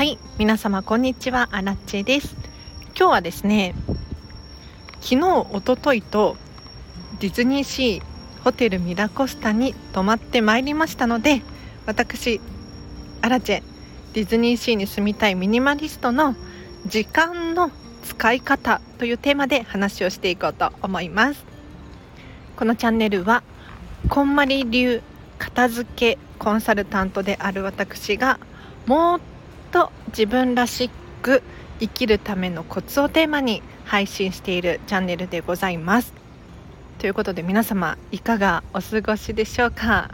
はい皆様こんにちはアラッチェです。今日はですね昨日おとといとディズニーシーホテルミラコスタに泊まってまいりましたので私アラチェディズニーシーに住みたいミニマリストの時間の使い方というテーマで話をしていこうと思います。このチャンネルはこんまり流片付けコンサルタントである私がもっと自分らしく生きるためのコツをテーマに配信しているチャンネルでございますということで皆様いかがお過ごしでしょうか？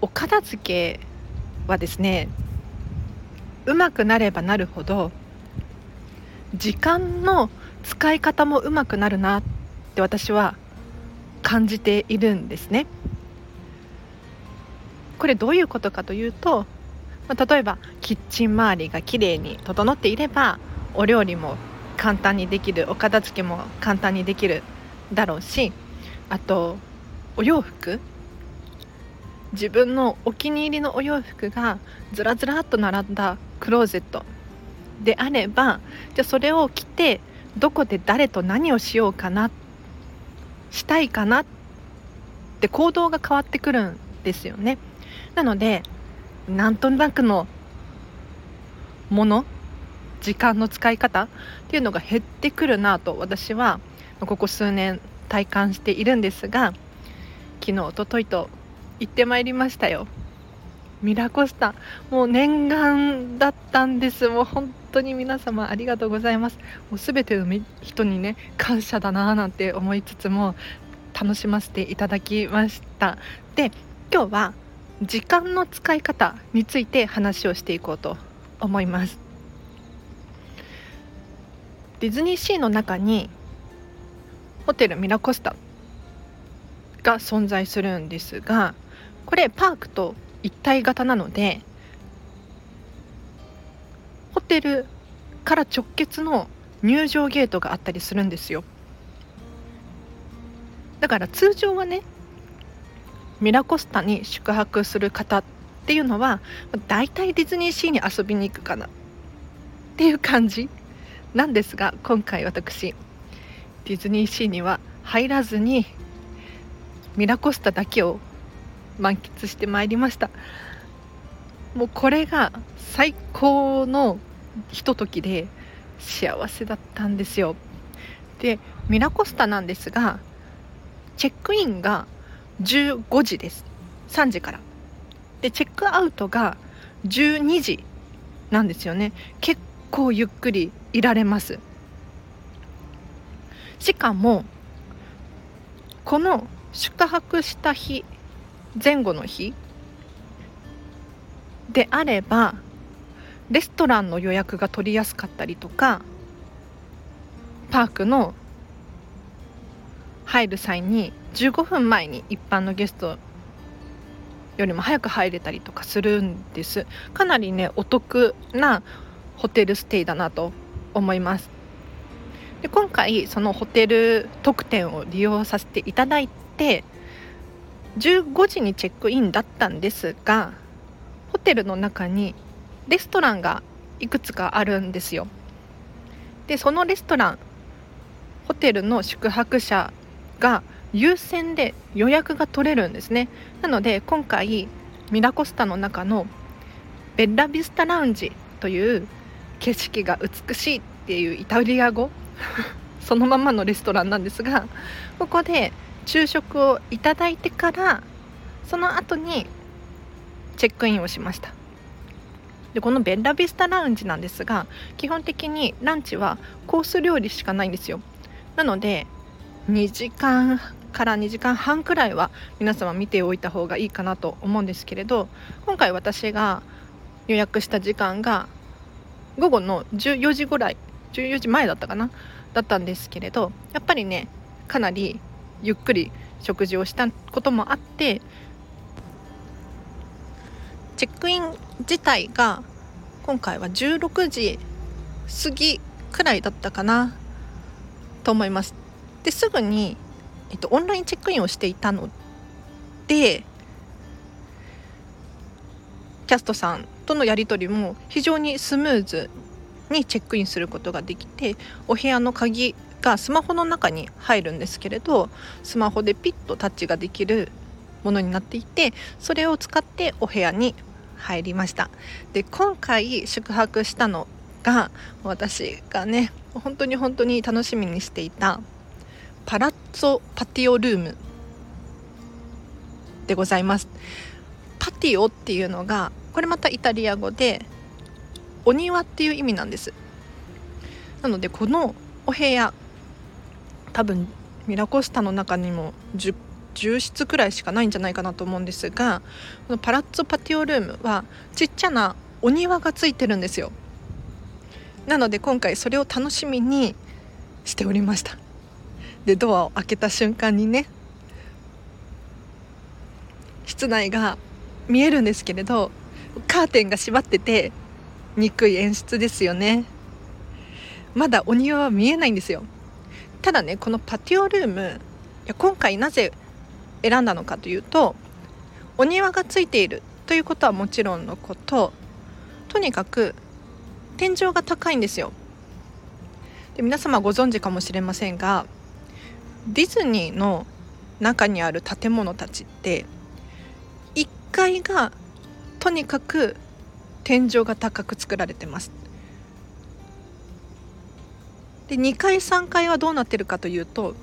お片付けはですねうまくなればなるほど時間の使い方もうまくなるなって私は感じているんですね。これどういうことかというと、まあ、例えばキッチン周りがきれいに整っていればお料理も簡単にできるお片付けも簡単にできるだろうしあとお洋服自分のお気に入りのお洋服がずらずらっと並んだクローゼットであればじゃあそれを着てどこで誰と何をしようかなしたいかなって行動が変わってくるんですよね。なのでなんとなくのもの時間の使い方っていうのが減ってくるなと私はここ数年体感しているんですが昨日おとといと行ってまいりましたよ。ミラコスタ。もう念願だったんです。もう本当に皆様ありがとうございます。もう全ての人にね感謝だななんて思いつつも楽しませていただきました。で今日は時間の使い方について話をしていこうと思います。ディズニーシーの中にホテルミラコスタが存在するんですがこれパークと一体型なのでホテルから直結の入場ゲートがあったりするんですよ。だから通常はねミラコスタに宿泊する方っていうのは大体ディズニーシーに遊びに行くかなっていう感じなんですが今回私ディズニーシーには入らずにミラコスタだけを満喫してまいりました。もうこれが最高のひとときで幸せだったんですよ。でミラコスタなんですがチェックインが15時です。3時から。でチェックアウトが12時なんですよね。結構ゆっくりいられます。しかもこの宿泊した日前後の日であればレストランの予約が取りやすかったりとかパークの入る際に15分前に一般のゲストよりも早く入れたりとかするんです。かなりねお得なホテルステイだなと思います。で今回そのホテル特典を利用させていただいて15時にチェックインだったんですがホテルの中にレストランがいくつかあるんですよ。でそのレストランホテルの宿泊者が優先で予約が取れるんですね。なので今回ミラコスタの中のベッラビスタラウンジという景色が美しいっていうイタリア語 そのままのレストランなんですがここで昼食をいただいてからその後にチェックインをしました。でこのベッラビスタラウンジなんですが基本的にランチはコース料理しかないんですよ。なので2時間から2時間半くらいは皆様見ておいた方がいいかなと思うんですけれど今回私が予約した時間が午後の14時ぐらい14時前だったかなだったんですけれどやっぱりねかなりゆっくり食事をしたこともあってチェックイン自体が今回は16時過ぎくらいだったかなと思います。ですぐにえっと、オンラインチェックインをしていたのでキャストさんとのやり取りも非常にスムーズにチェックインすることができてお部屋の鍵がスマホの中に入るんですけれどスマホでピッとタッチができるものになっていてそれを使ってお部屋に入りました。で今回宿泊したのが私がね本当に本当に楽しみにしていたパラッツォパティオルーム。でございます。パティオっていうのがこれまたイタリア語でお庭っていう意味なんです。なのでこのお部屋多分ミラコスタの中にも 10, 10室くらいしかないんじゃないかなと思うんですがこのパラッツォパティオルームはちっちゃなお庭がついてるんですよ。なので今回それを楽しみにしておりました。でドアを開けた瞬間にね室内が見えるんですけれどカーテンが閉まってて憎い演出ですよね。まだお庭は見えないんですよ。ただねこのパティオルームいや今回なぜ選んだのかというとお庭がついているということはもちろんのこととにかく天井が高いんですよ。で皆様ご存知かもしれませんがディズニーの中にある建物たちって1階がとにかく天井が高く作られてます。で2階3階はどうなってるかというと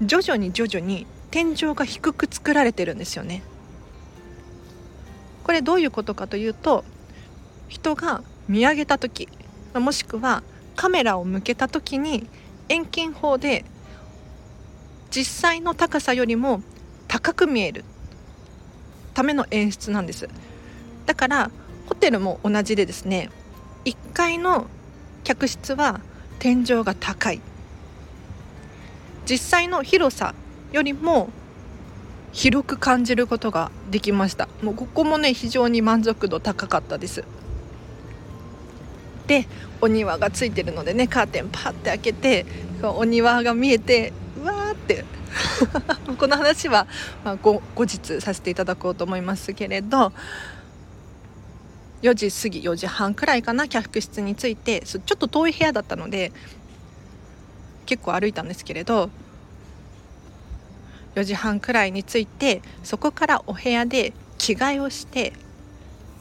徐々に徐々に天井が低く作られてるんですよね。これどういうことかというと人が見上げた時もしくはカメラを向けた時に遠近法で実際の高さよりも高く見える。ための演出なんです。だからホテルも同じでですね1階の客室は天井が高い。実際の広さよりも広く感じることができました。もうここもね非常に満足度高かったです。でお庭がついてるのでねカーテンパッて開けてお庭が見えてって。この話は、まあ、後日させていただこうと思いますけれど4時過ぎ4時半くらいかな客室に着いてちょっと遠い部屋だったので結構歩いたんですけれど4時半くらいに着いてそこからお部屋で着替えをして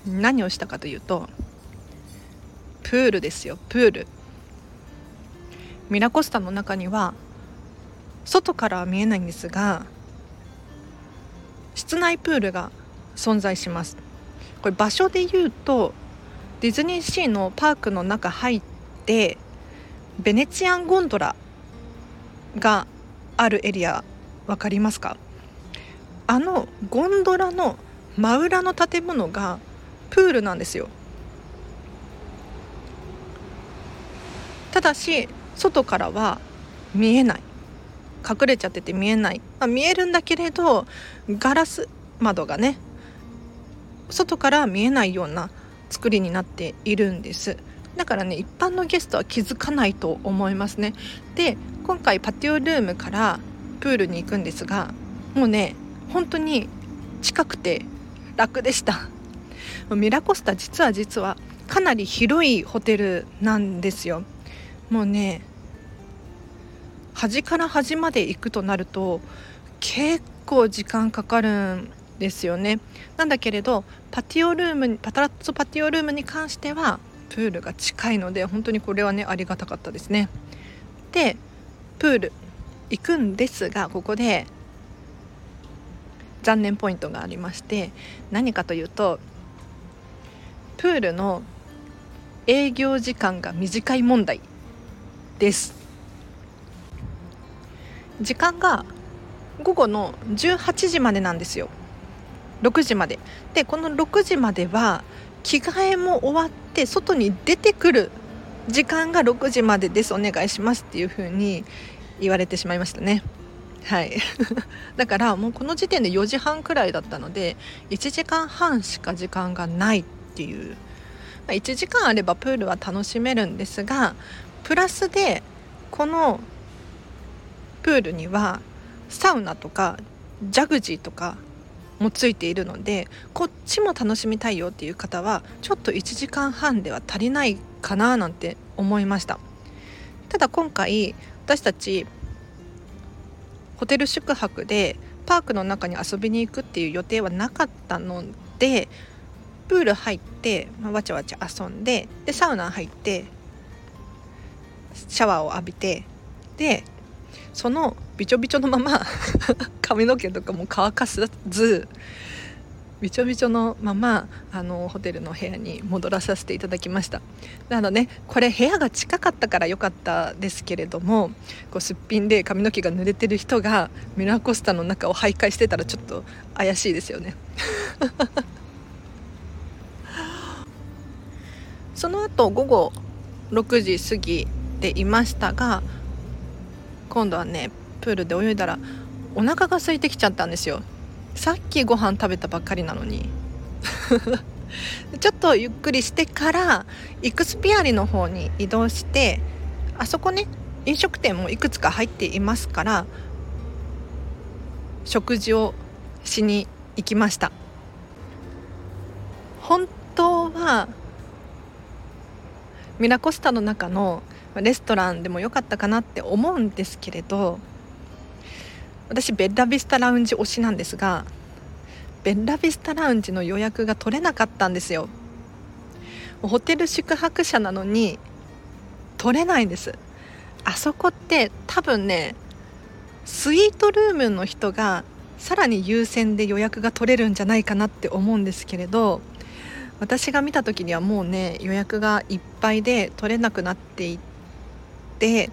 何をしたかというとプールですよプール。ミラコスタの中には外からは見えないんですが室内プールが存在します。これ場所で言うとディズニーシーのパークの中入ってベネチアンゴンドラがあるエリア分かりますか？あのゴンドラの真裏の建物がプールなんですよ。ただし外からは見えない。隠れちゃってて見えない、まあ、見えるんだけれどガラス窓がね外から見えないような作りになっているんです。だからね一般のゲストは気づかないと思いますね。で今回パティオルームからプールに行くんですがもうね本当に近くて楽でした。ミラコスタ実は実はかなり広いホテルなんですよ。もうね端から端まで行くとなると結構時間かかるんですよね。なんだけれどパティオルームにパタラッツォパティオルームに関してはプールが近いので本当にこれはねありがたかったですね。でプール行くんですがここで残念ポイントがありまして何かというとプールの営業時間が短い問題です。時間が午後の18時までなんですよ。6時まで。でこの6時までは着替えも終わって外に出てくる時間が6時までです。お願いしますっていう風に言われてしまいましたね。はい。だからもうこの時点で4時半くらいだったので1時間半しか時間がないっていう、まあ、1時間あればプールは楽しめるんですがプラスでこのプールにはサウナとかジャグジーとかもついているのでこっちも楽しみたいよっていう方はちょっと1時間半では足りないかななんて思いました。ただ今回私たちホテル宿泊でパークの中に遊びに行くっていう予定はなかったのでプール入って、まあ、わちゃわちゃ遊んででサウナ入ってシャワーを浴びてでそのびちょびちょのまま 髪の毛とかも乾かさずびちょびちょのままあのホテルの部屋に戻らさせていただきました。なのねこれ部屋が近かったから良かったですけれどもこうすっぴんで髪の毛が濡れてる人がミラーコスタの中を徘徊してたらちょっと怪しいですよね。その後午後6時過ぎでいましたが今度はねプールで泳いだらお腹が空いてきちゃったんですよ。さっきご飯食べたばっかりなのに。ちょっとゆっくりしてからイクスピアリの方に移動してあそこね飲食店もいくつか入っていますから食事をしに行きました。本当はミラコスタの中のレストランでもよかったかなって思うんですけれど私ベッラビスタラウンジ推しなんですがベッラビスタラウンジの予約が取れなかったんですよ。ホテル宿泊者なのに取れないんです。あそこって多分ねスイートルームの人がさらに優先で予約が取れるんじゃないかなって思うんですけれど私が見た時にはもうね予約がいっぱいで取れなくなっていて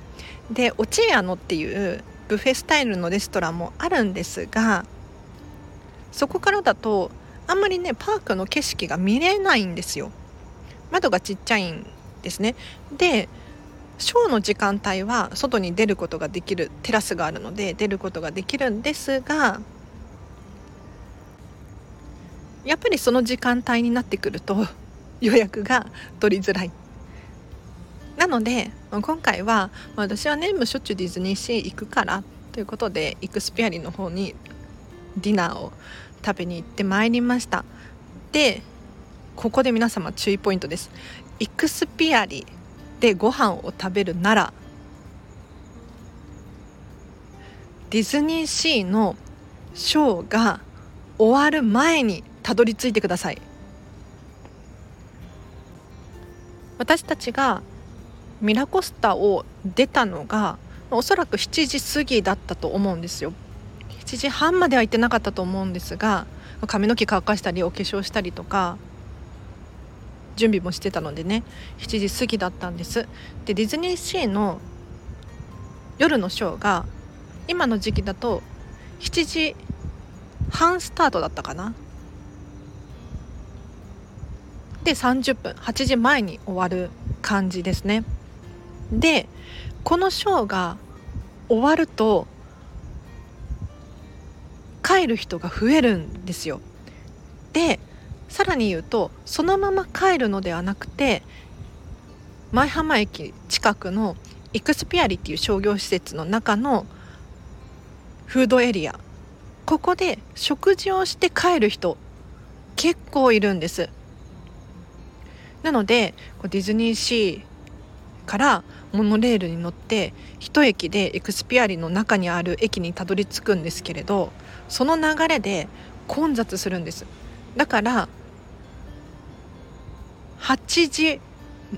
でオチエアノっていうブッフェスタイルのレストランもあるんですがそこからだとあんまりねパークの景色が見れないんですよ。窓がちっちゃいんですね。でショーの時間帯は外に出ることができるテラスがあるので出ることができるんですがやっぱりその時間帯になってくると予約が取りづらい。なので今回は私はねもうしょっちゅうディズニーシー行くからということでイクスピアリの方にディナーを食べに行ってまいりました。でここで皆様注意ポイントです。イクスピアリでご飯を食べるならディズニーシーのショーが終わる前にたどり着いてください。私たちがミラコスタを出たのがおそらく7時過ぎだったと思うんですよ。7時半までは行ってなかったと思うんですが髪の毛乾かしたりお化粧したりとか準備もしてたのでね7時過ぎだったんです。でディズニーシーの夜のショーが今の時期だと7時半スタートだったかな。で30分8時前に終わる感じですね。でこのショーが終わると帰る人が増えるんですよ。でさらに言うとそのまま帰るのではなくて舞浜駅近くのイクスピアリっていう商業施設の中のフードエリアここで食事をして帰る人結構いるんですなのでディズニーシーからモノレールに乗って一駅でエクスピアリの中にある駅にたどり着くんですけれどその流れで混雑するんですだから8時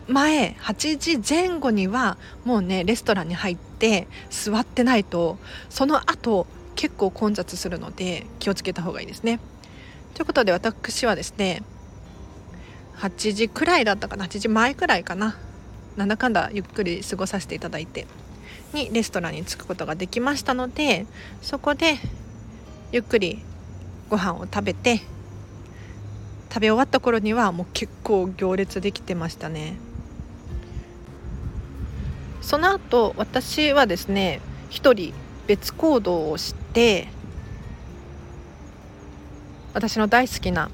前8時前後にはもうねレストランに入って座ってないとその後結構混雑するので気をつけた方がいいですね。ということで私はですね8時くらいだったかな8時前くらいかななんだかんだゆっくり過ごさせていただいてにレストランに着くことができましたのでそこでゆっくりご飯を食べて食べ終わった頃にはもう結構行列できてましたね。その後私はですね一人別行動をして私の大好きな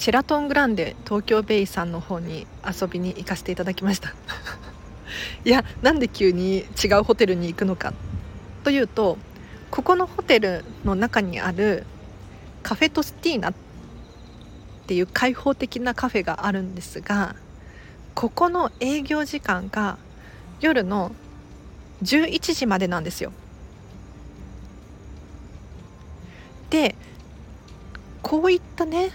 シェラトングランデ東京ベイさんの方に遊びに行かせていただきました いやなんで急に違うホテルに行くのかというとここのホテルの中にあるカフェトスティーナっていう開放的なカフェがあるんですがここの営業時間が夜の11時までなんですよ。でこういったね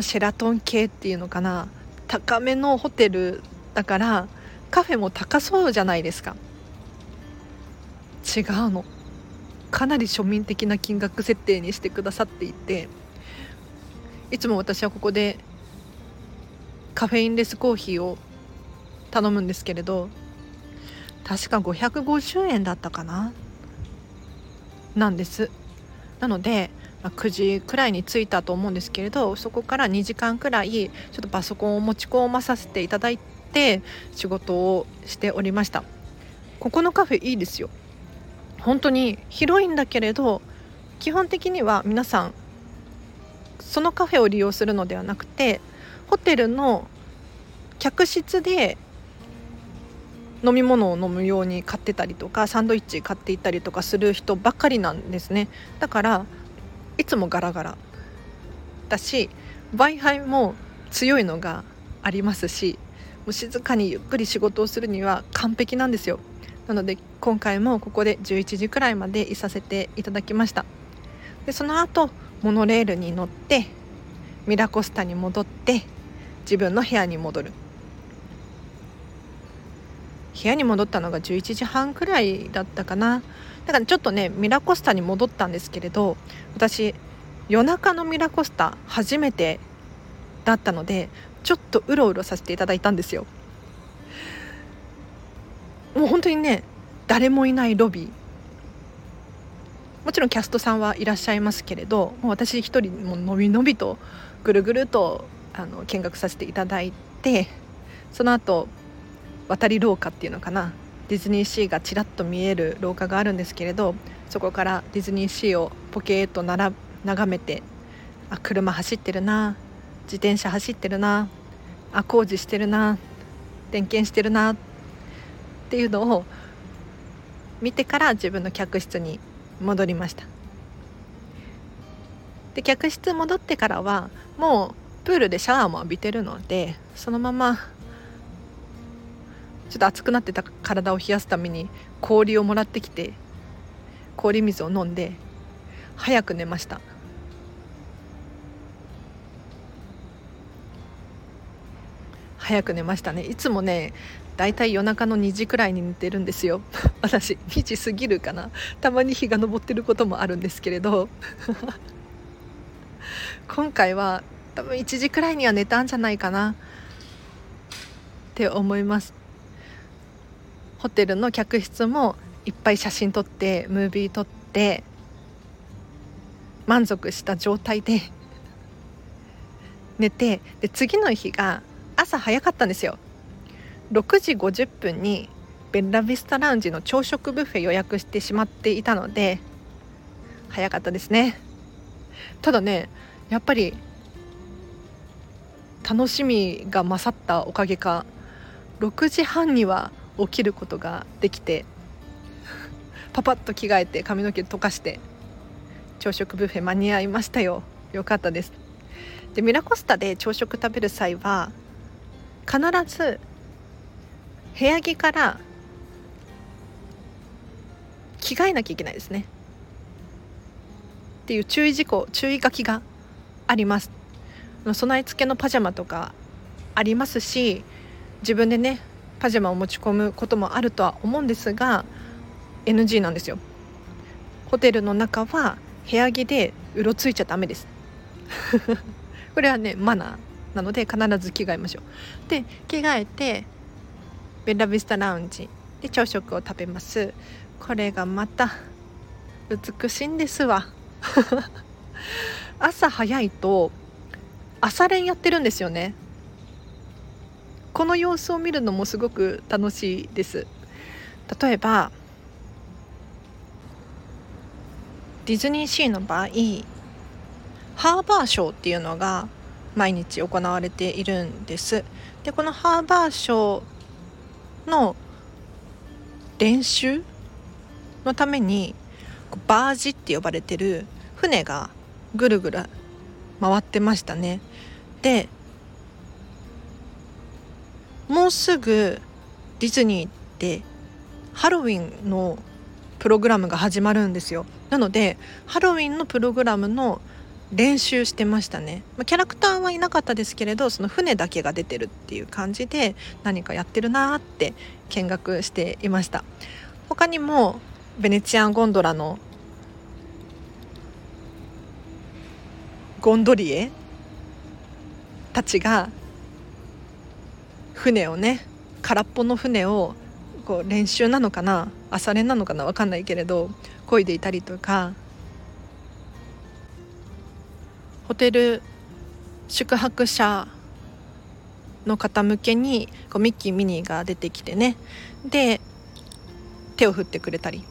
シェラトン系っていうのかな。高めのホテルだからカフェも高そうじゃないですか。違うの。かなり庶民的な金額設定にしてくださっていていつも私はここでカフェインレスコーヒーを頼むんですけれど確か550円だったかな。なんです。なので、9時くらいに着いたと思うんですけれどそこから2時間くらいちょっとパソコンを持ち込まさせていただいて仕事をしておりました。ここのカフェいいですよ。本当に広いんだけれど基本的には皆さんそのカフェを利用するのではなくてホテルの客室で飲み物を飲むように買ってたりとかサンドイッチ買っていったりとかする人ばっかりなんですね。だからいつもガラガラ。だし w i f i も強いのがありますしもう静かにゆっくり仕事をするには完璧なんですよ。なので今回もここで11時くらいまでいさせていただきました。でその後モノレールに乗ってミラコスタに戻って自分の部屋に戻る。部屋に戻ったのが11時半くらいだったかな。だからちょっとねミラコスタに戻ったんですけれど私夜中のミラコスタ初めてだったのでちょっとうろうろさせていただいたんですよ。もう本当にね誰もいないロビー。もちろんキャストさんはいらっしゃいますけれどもう私一人ものびのびとぐるぐるとあの見学させていただいてその後渡り廊下っていうのかな。ディズニーシーがちらっと見える廊下があるんですけれどそこからディズニーシーをポケーとなら眺めてあ車走ってるな自転車走ってるなあ工事してるな点検してるなっていうのを見てから自分の客室に戻りました。で客室戻ってからはもうプールでシャワーも浴びてるのでそのままちょっと熱くなってた体を冷やすために氷をもらってきて氷水を飲んで早く寝ました。早く寝ましたね。いつもねだいたい夜中の2時くらいに寝てるんですよ。私2時過ぎるかな。たまに日が昇ってることもあるんですけれど。今回は多分1時くらいには寝たんじゃないかな。って思います。ホテルの客室もいっぱい写真撮ってムービー撮って満足した状態で寝てで次の日が朝早かったんですよ。6時50分にベッラビスタラウンジの朝食ブッフェ予約してしまっていたので早かったですね。ただねやっぱり楽しみが勝ったおかげか6時半には起きることができて パパッと着替えて髪の毛溶かして朝食ブッフェ間に合いましたよ。よかったです。でミラコスタで朝食食べる際は必ず部屋着から着替えなきゃいけないですね。っていう注意事項注意書きがあります。備え付けのパジャマとかありますし自分でねパジャマを持ち込むこともあるとは思うんですが NG なんですよ。ホテルの中は部屋着でうろついちゃダメです。これはねマナーなので必ず着替えましょう。で着替えてベラビスタラウンジで朝食を食べます。これがまた美しいんですわ。朝早いと朝練やってるんですよね。この様子を見るのもすごく楽しいです。例えばディズニーシーの場合ハーバーショーっていうのが毎日行われているんです。でこのハーバーショーの練習のためにバージって呼ばれてる船がぐるぐる回ってましたね。でもうすぐディズニーってハロウィンのプログラムが始まるんですよ。なのでハロウィンのプログラムの練習してましたね、まあ、キャラクターはいなかったですけれどその船だけが出てるっていう感じで何かやってるなって見学していました。他にもベネチアンゴンドラのゴンドリエたちが船をね空っぽの船をこう練習なのかな朝練なのかな分かんないけれど漕いでいたりとかホテル宿泊者の方向けにこうミッキーミニーが出てきてね。で手を振ってくれたり。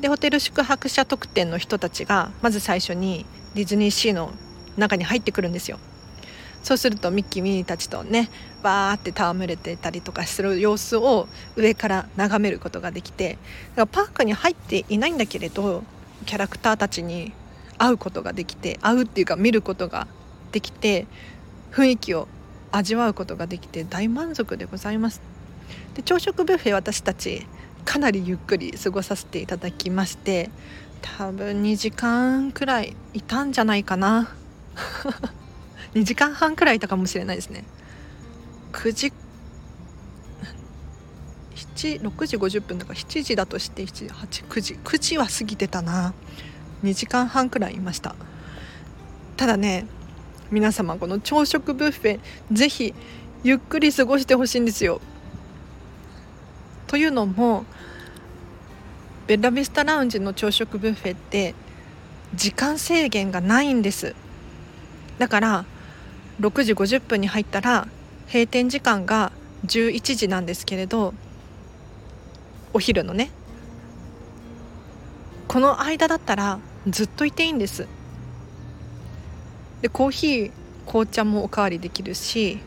でホテル宿泊者特典の人たちがまず最初にディズニーシーの中に入ってくるんですよ。そうするとミッキーミニーたちとねバーって戯れてたりとかする様子を上から眺めることができてだからパークに入っていないんだけれどキャラクターたちに会うことができて会うっていうか見ることができて雰囲気を味わうことができて大満足でございます。で朝食ブッフェ私たちかなりゆっくり過ごさせていただきまして多分2時間くらいいたんじゃないかな。2時間半くらいいたかもしれないですね。9時6時50分とか7時だとして7時8 9時。9時は過ぎてたな。2時間半くらいいました。ただね皆様この朝食ブッフェぜひゆっくり過ごしてほしいんですよ。というのもベッラビスタラウンジの朝食ブッフェって時間制限がないんです。だから6時50分に入ったら閉店時間が11時なんですけれどお昼のね。この間だったらずっといていいんです。でコーヒー紅茶もおかわりできるし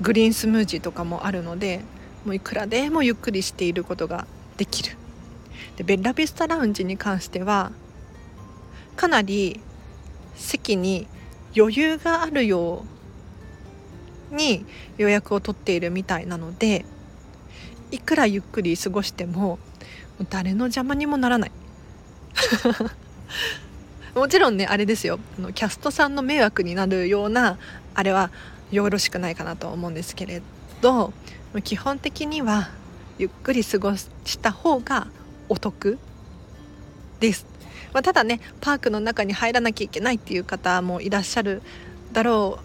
グリーンスムージーとかもあるのでもういくらでもゆっくりしていることができる。でベッラビスタラウンジに関してはかなり席に余裕があるように予約を取っているみたいなのでいくらゆっくり過ごしても誰の邪魔にもならない。もちろんねあれですよ。あのキャストさんの迷惑になるようなあれはよろしくないかなと思うんですけれど基本的にはゆっくり過ごした方がお得です、まあ、ただねパークの中に入らなきゃいけないっていう方もいらっしゃるだろ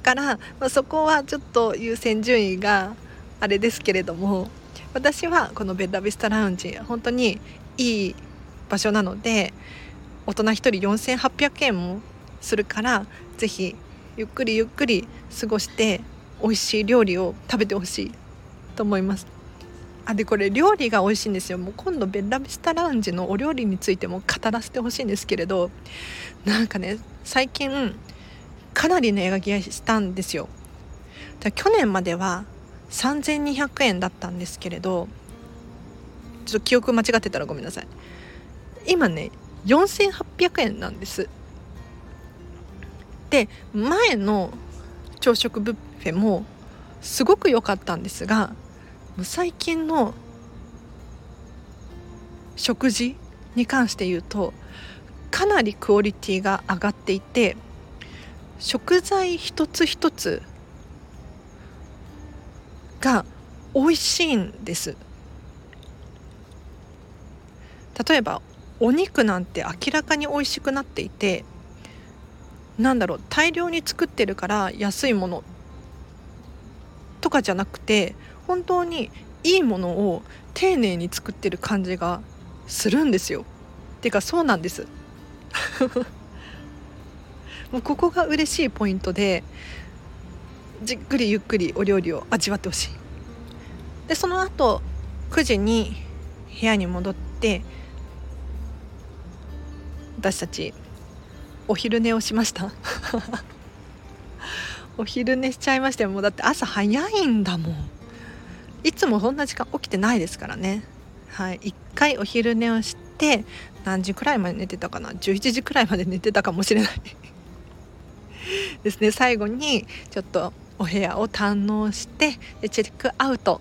うから、まあ、そこはちょっと優先順位があれですけれども私はこのベッラビスタラウンジ本当にいい場所なので大人1人4800円もするから是非ゆっくりゆっくり過ごして美味しい料理を食べてほしいと思います。あでこれ料理が美味しいんですよ。もう今度ベッラビスタラウンジのお料理についても語らせてほしいんですけれど。なんかね最近かなり値上げしたんですよ。去年までは3200円だったんですけれど。ちょっと記憶間違ってたらごめんなさい。今ね4800円なんです。で前の朝食ブッフェもすごく良かったんですが最近の食事に関して言うとかなりクオリティが上がっていて食材一つ一つが美味しいんです。例えばお肉なんて明らかに美味しくなっていてなんだろう大量に作ってるから安いものとかじゃなくて本当にいいものを丁寧に作ってる感じがするんですよ。てかそうなんです。もうここが嬉しいポイントでじっくりゆっくりお料理を味わってほしい。でその後9時に部屋に戻って私たちお昼寝をしました お昼寝しちゃいましたよもうだって朝早いんだもんいつもそんな時間起きてないですからね。はい、1回お昼寝をして何時くらいまで寝てたかな？11時くらいまで寝てたかもしれない。ですね。最後にちょっとお部屋を堪能してでチェックアウト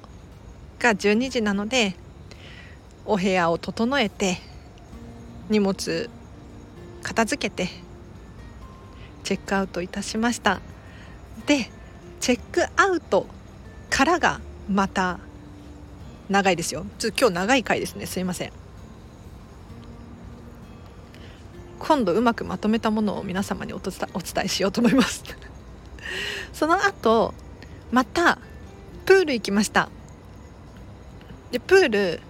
が12時なのでお部屋を整えて荷物片付けてチェックアウトいたしました。でチェックアウトからがまた長いですよ。ちょっと今日長い回ですね。すいません。今度うまくまとめたものを皆様にお伝えしようと思います。その後またプール行きました。でプール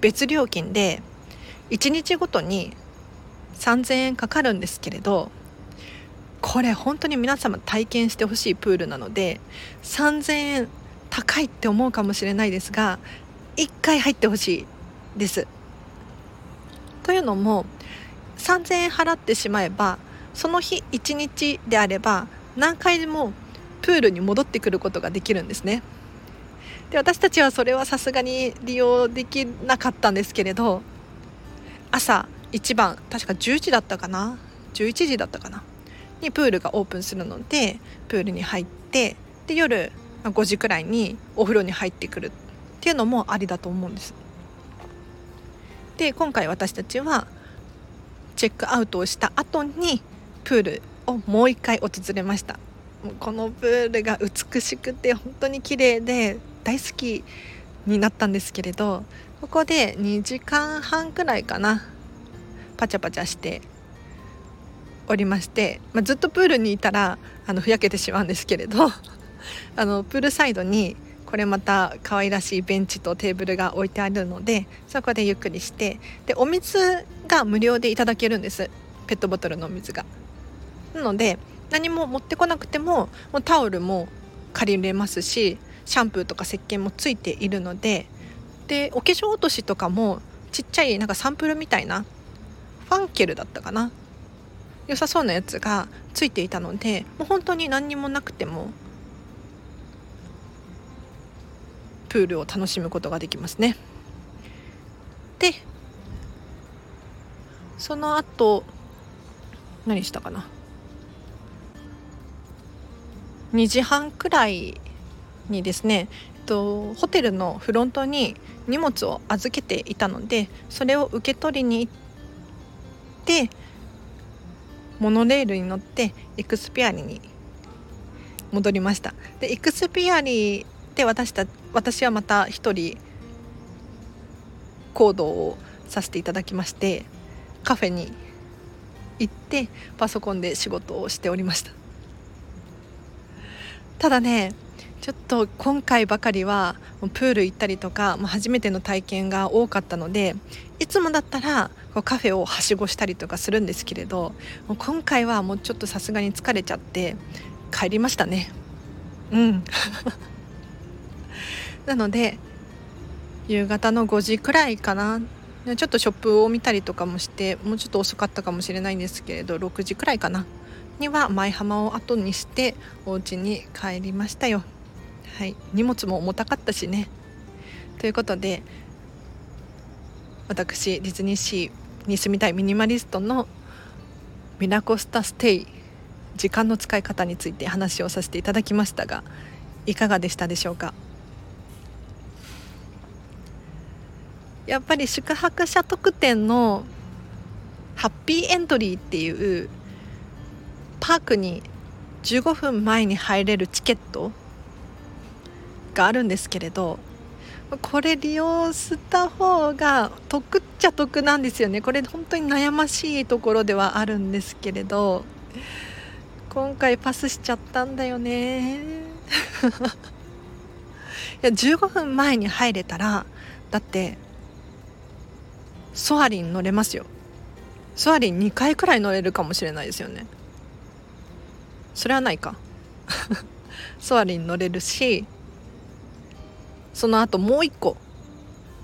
別料金で1日ごとに3000円かかるんですけれどこれ本当に皆様体験してほしいプールなので3000円高いって思うかもしれないですが1回入ってほしいです。というのも3000円払ってしまえばその日1日であれば何回でもプールに戻ってくることができるんですね。で私たちはそれはさすがに利用できなかったんですけれど朝一番確か10時だったかな？11時だったかな？にプールがオープンするのでプールに入ってで夜5時くらいにお風呂に入ってくるっていうのもありだと思うんです。で今回私たちはチェックアウトをした後にプールをもう一回訪れましたこのプールが美しくて本当に綺麗で大好きになったんですけれどここで2時間半くらいかなパチャパチャしておりまして、まあ、ずっとプールにいたらあのふやけてしまうんですけれどあのプールサイドにこれまた可愛らしいベンチとテーブルが置いてあるのでそこでゆっくりしてでお水が無料でいただけるんですペットボトルのお水が。なので何も持ってこなくてももうタオルも借りれますしシャンプーとか石鹸もついているのででお化粧落としとかもちっちゃいなんかサンプルみたいなファンケルだったかな？良さそうなやつがついていたのでもう本当に何にもなくてもプールを楽しむことができますね。でその後何したかな？2時半くらいにですね、えっと、ホテルのフロントに荷物を預けていたのでそれを受け取りに行ってモノレールに乗ってエクスピアリに戻りましたでエクスピアリで私た私はまた一人行動をさせていただきましてカフェに行ってパソコンで仕事をしておりました。ただねちょっと今回ばかりはプール行ったりとか初めての体験が多かったのでいつもだったらカフェをはしごしたりとかするんですけれど今回はもうちょっとさすがに疲れちゃって帰りましたね。うん。なので夕方の5時くらいかな。ちょっとショップを見たりとかもしてもうちょっと遅かったかもしれないんですけれど6時くらいかな。には舞浜を後にしてお家に帰りましたよ。はい。荷物も重たかったしね。ということで私ディズニーシーに住みたいミニマリストのミラコスタステイ時間の使い方について話をさせていただきましたがいかがでしたでしょうか？やっぱり宿泊者特典のハッピーエントリーっていうパークに15分前に入れるチケットがあるんですけれどこれ利用した方が得っちゃ得なんですよね。これ本当に悩ましいところではあるんですけれど今回パスしちゃったんだよね。いや15分前に入れたらだってソアリン乗れますよ。ソアリン2回くらい乗れるかもしれないですよね。それはないか。ソアリン乗れるしその後もう一個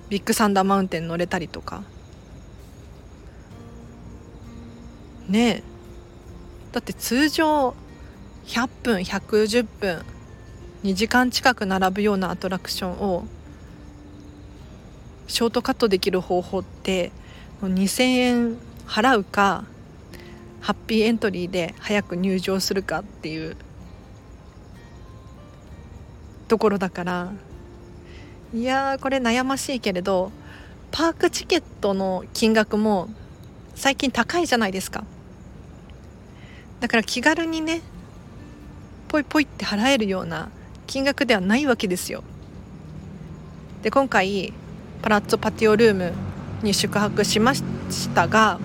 ビッグサンダーマウンテン乗れたりとか。ねえ。だって通常100分110分2時間近く並ぶようなアトラクションをショートカットできる方法って2,000円払うかハッピーエントリーで早く入場するかっていうところだからいやーこれ悩ましいけれどパークチケットの金額も最近高いじゃないですか。だから気軽にねポイポイって払えるような金額ではないわけですよ。で今回パラッツォパティオルームに宿泊しましたが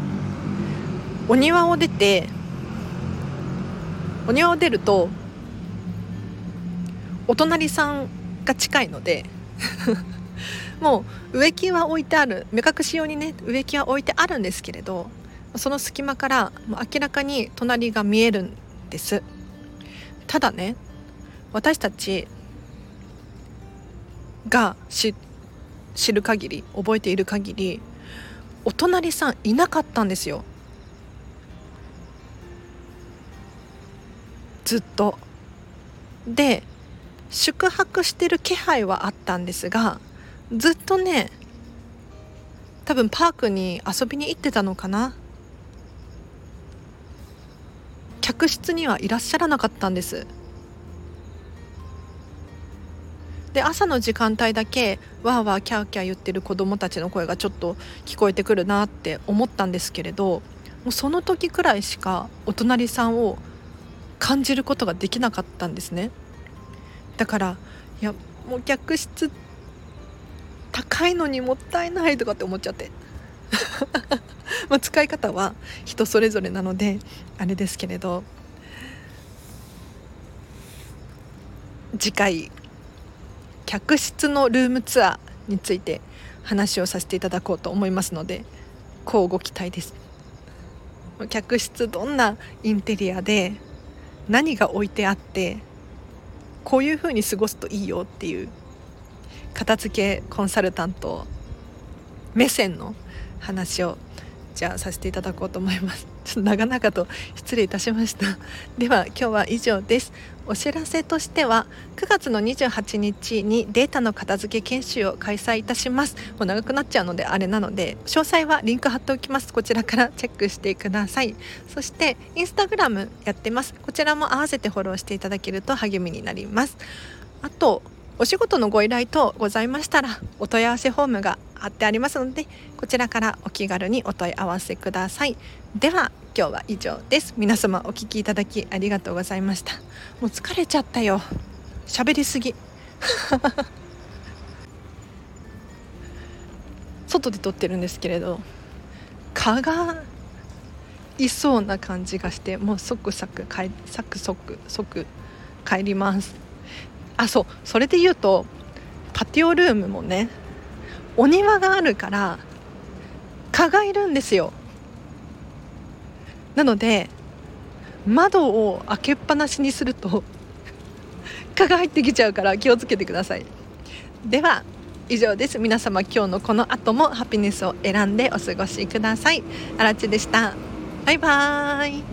お庭を出てお庭を出るとお隣さんが近いので もう植木は置いてある目隠し用にね植木は置いてあるんですけれどその隙間からもう明らかに隣が見えるんです。ただね私たちが知知る限り覚えている限りお隣さんいなかったんですよ。ずっと。で宿泊してる気配はあったんですがずっとね多分パークに遊びに行ってたのかな。客室にはいらっしゃらなかったんです。で朝の時間帯だけわーわーキャーキャー言ってる子どもたちの声がちょっと聞こえてくるなって思ったんですけれどもうその時くらいしかお隣さんを感じることができなかったんですね。だからいやもう客室高いのにもったいないとかって思っちゃって。まあ使い方は人それぞれなのであれですけれど。次回客室のルームツアーについて話をさせていただこうと思いますので乞うご期待です。客室どんなインテリアで何が置いてあってこういう風に過ごすといいよっていう片付けコンサルタント目線の話をじゃあさせていただこうと思います。ちょっと長々と失礼いたしました。では今日は以上です。お知らせとしては9月の28日にデータの片付け研修を開催いたします。もう長くなっちゃうのであれなので詳細はリンク貼っておきます。こちらからチェックしてください。そしてインスタグラムやってます。こちらも合わせてフォローしていただけると励みになります。あとお仕事のご依頼等ございましたらお問い合わせフォームが貼ってありますのでこちらからお気軽にお問い合わせください。では今日は以上です。皆様お聞きいただきありがとうございました。もう疲れちゃったよ。喋りすぎ。外で撮ってるんですけれど蚊がいそうな感じがしてもう即即帰サク即即帰ります。あそう。それで言うとパティオルームもねお庭があるから蚊がいるんですよ。なので窓を開けっぱなしにすると 蚊が入ってきちゃうから気をつけてください。では以上です。皆様今日のこの後もハピネスを選んでお過ごしください。あらちでした。バイバーイ。